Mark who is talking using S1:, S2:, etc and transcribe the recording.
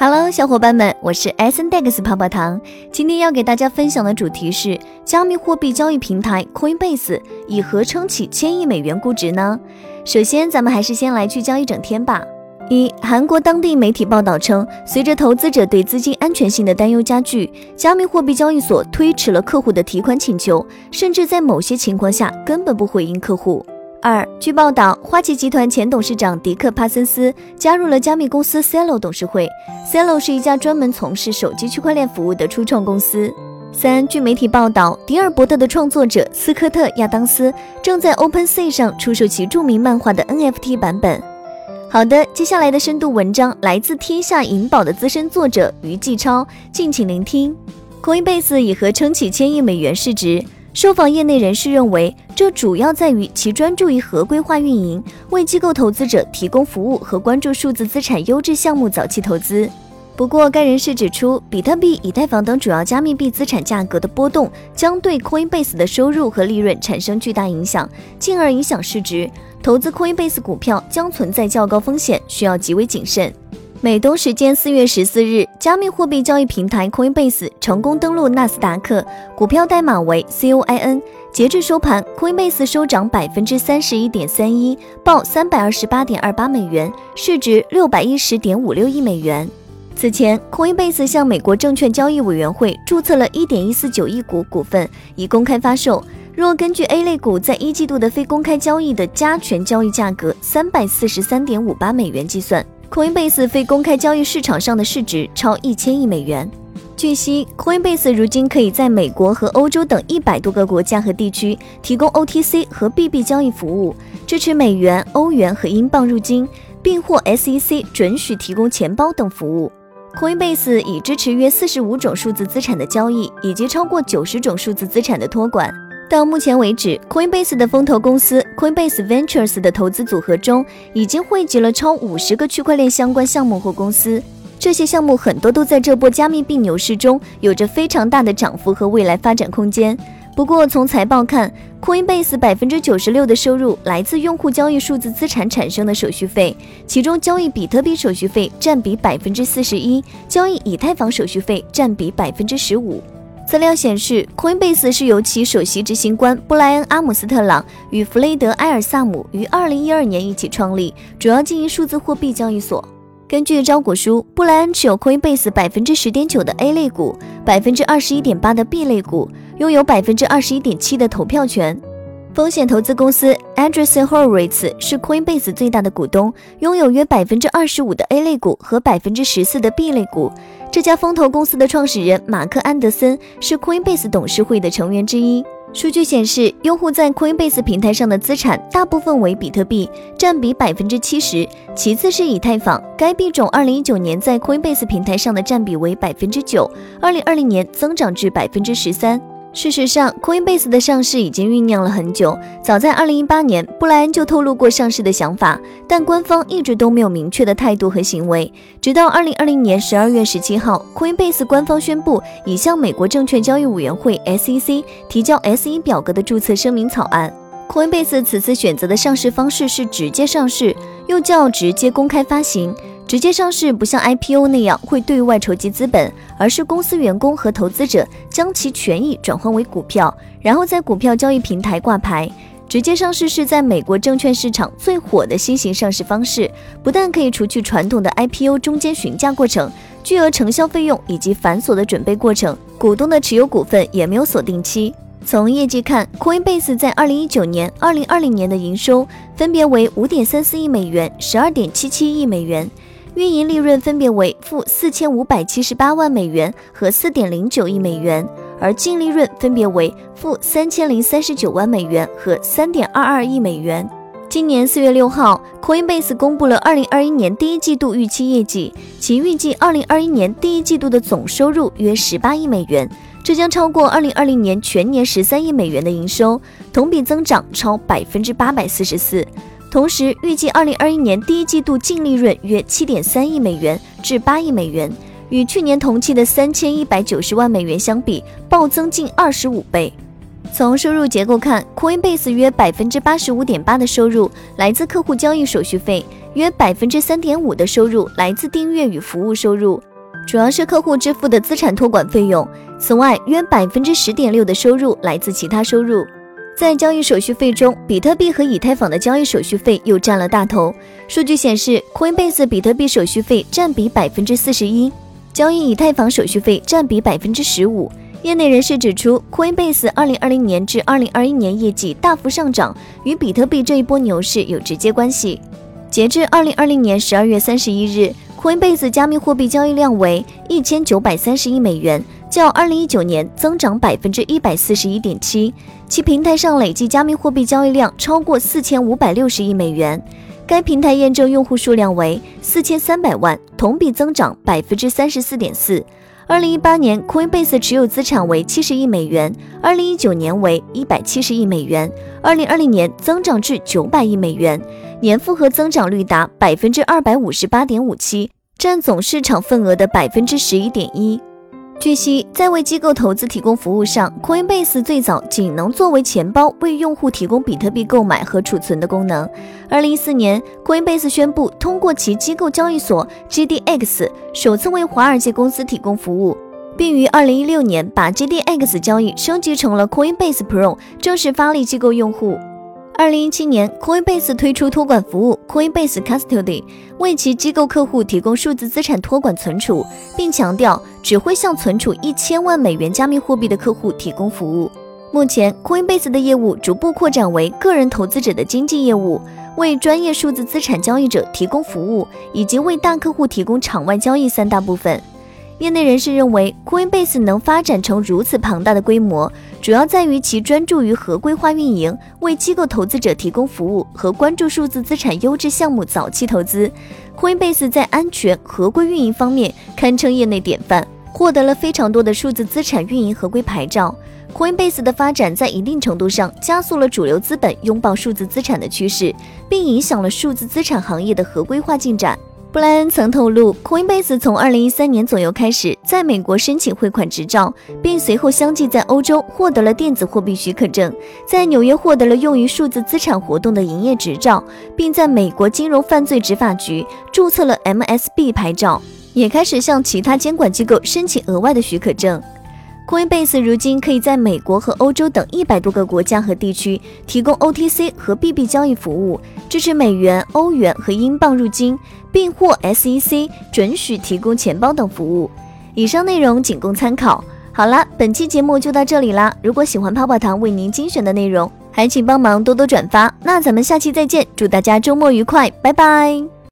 S1: Hello，小伙伴们，我是 S N Dex 泡泡糖。今天要给大家分享的主题是加密货币交易平台 Coinbase 以何撑起千亿美元估值呢？首先，咱们还是先来聚焦一整天吧。一，韩国当地媒体报道称，随着投资者对资金安全性的担忧加剧，加密货币交易所推迟了客户的提款请求，甚至在某些情况下根本不回应客户。二，据报道，花旗集团前董事长迪克·帕森斯加入了加密公司 Celo 董事会。Celo 是一家专门从事手机区块链服务的初创公司。三，据媒体报道，迪尔伯特的创作者斯科特·亚当斯正在 OpenSea 上出售其著名漫画的 NFT 版本。好的，接下来的深度文章来自天下银宝的资深作者于继超，敬请聆听。Coinbase 以何撑起千亿美元市值？受访业内人士认为，这主要在于其专注于合规化运营，为机构投资者提供服务和关注数字资产优质项目早期投资。不过，该人士指出，比特币、以太坊等主要加密币资产价格的波动将对 Coinbase 的收入和利润产生巨大影响，进而影响市值。投资 Coinbase 股票将存在较高风险，需要极为谨慎。美东时间四月十四日，加密货币交易平台 Coinbase 成功登陆纳斯达克，股票代码为 COIN。截至收盘，Coinbase 收涨百分之三十一点三一，报三百二十八点二八美元，市值六百一十点五六亿美元。此前，Coinbase 向美国证券交易委员会注册了一点一四九亿股股份，以公开发售。若根据 A 类股在一季度的非公开交易的加权交易价格三百四十三点五八美元计算。Coinbase 非公开交易市场上的市值超一千亿美元。据悉，Coinbase 如今可以在美国和欧洲等一百多个国家和地区提供 OTC 和 BB 交易服务，支持美元、欧元和英镑入金，并获 SEC 准许提供钱包等服务。Coinbase 已支持约四十五种数字资产的交易，以及超过九十种数字资产的托管。到目前为止，Coinbase 的风投公司 Coinbase Ventures 的投资组合中，已经汇集了超五十个区块链相关项目或公司。这些项目很多都在这波加密币牛市中有着非常大的涨幅和未来发展空间。不过，从财报看，Coinbase 百分之九十六的收入来自用户交易数字资产产生的手续费，其中交易比特币手续费占比百分之四十一，交易以太坊手续费占比百分之十五。资料显示，Coinbase 是由其首席执行官布莱恩·阿姆斯特朗与弗雷德·埃尔萨姆于2012年一起创立，主要经营数字货币交易所。根据招股书，布莱恩持有 Coinbase 百分之十点九的 A 类股，百分之二十一点八的 B 类股，拥有百分之二十一点七的投票权。风险投资公司 Andreessen Horowitz 是 Coinbase 最大的股东，拥有约百分之二十五的 A 类股和百分之十四的 B 类股。这家风投公司的创始人马克·安德森是 Coinbase 董事会的成员之一。数据显示，用户在 Coinbase 平台上的资产大部分为比特币，占比百分之七十，其次是以太坊。该币种二零一九年在 Coinbase 平台上的占比为百分之九，二零二零年增长至百分之十三。事实上，Coinbase 的上市已经酝酿了很久。早在2018年，布莱恩就透露过上市的想法，但官方一直都没有明确的态度和行为。直到2020年12月17号，Coinbase 官方宣布已向美国证券交易委员会 SEC 提交 S1 表格的注册声明草案。Coinbase 此次选择的上市方式是直接上市，又叫直接公开发行。直接上市不像 IPO 那样会对外筹集资本，而是公司员工和投资者将其权益转换为股票，然后在股票交易平台挂牌。直接上市是在美国证券市场最火的新型上市方式，不但可以除去传统的 IPO 中间询价过程、巨额承销费用以及繁琐的准备过程，股东的持有股份也没有锁定期。从业绩看，Coinbase 在2019年、2020年的营收分别为5.34亿美元、12.77亿美元。运营利润分别为负四千五百七十八万美元和四点零九亿美元，而净利润分别为负三千零三十九万美元和三点二二亿美元。今年四月六号，Coinbase 公布了二零二一年第一季度预期业绩，其预计二零二一年第一季度的总收入约十八亿美元，这将超过二零二零年全年十三亿美元的营收，同比增长超百分之八百四十四。同时，预计二零二一年第一季度净利润约七点三亿美元至八亿美元，与去年同期的三千一百九十万美元相比，暴增近二十五倍。从收入结构看，Coinbase 约百分之八十五点八的收入来自客户交易手续费，约百分之三点五的收入来自订阅与服务收入，主要是客户支付的资产托管费用。此外，约百分之十点六的收入来自其他收入。在交易手续费中，比特币和以太坊的交易手续费又占了大头。数据显示，Coinbase 比特币手续费占比百分之四十一，交易以太坊手续费占比百分之十五。业内人士指出，Coinbase 二零二零年至二零二一年业绩大幅上涨，与比特币这一波牛市有直接关系。截至二零二零年十二月三十一日，Coinbase 加密货币交易量为一千九百三十亿美元，较二零一九年增长百分之一百四十一点七。其平台上累计加密货币交易量超过四千五百六十亿美元，该平台验证用户数量为四千三百万，同比增长百分之三十四点四。二零一八年，Coinbase 持有资产为七十亿美元，二零一九年为一百七十亿美元，二零二零年增长至九百亿美元。年复合增长率达百分之二百五十八点五七，占总市场份额的百分之十一点一。据悉，在为机构投资提供服务上，Coinbase 最早仅能作为钱包为用户提供比特币购买和储存的功能。二零一四年，Coinbase 宣布通过其机构交易所 GDX 首次为华尔街公司提供服务，并于二零一六年把 GDX 交易升级成了 Coinbase Pro，正式发力机构用户。二零一七年，Coinbase 推出托管服务 Coinbase Custody，为其机构客户提供数字资产托管存储，并强调只会向存储一千万美元加密货币的客户提供服务。目前，Coinbase 的业务逐步扩展为个人投资者的经纪业务，为专业数字资产交易者提供服务，以及为大客户提供场外交易三大部分。业内人士认为，Coinbase 能发展成如此庞大的规模，主要在于其专注于合规化运营，为机构投资者提供服务和关注数字资产优质项目早期投资。Coinbase 在安全合规运营方面堪称业内典范，获得了非常多的数字资产运营合规牌照。Coinbase 的发展在一定程度上加速了主流资本拥抱数字资产的趋势，并影响了数字资产行业的合规化进展。布莱恩曾透露，Coinbase 从2013年左右开始在美国申请汇款执照，并随后相继在欧洲获得了电子货币许可证，在纽约获得了用于数字资产活动的营业执照，并在美国金融犯罪执法局注册了 MSB 牌照，也开始向其他监管机构申请额外的许可证。Coinbase 如今可以在美国和欧洲等一百多个国家和地区提供 OTC 和 BB 交易服务，支持美元、欧元和英镑入金，并获 SEC 准许提供钱包等服务。以上内容仅供参考。好了，本期节目就到这里啦。如果喜欢泡泡糖为您精选的内容，还请帮忙多多转发。那咱们下期再见，祝大家周末愉快，拜拜。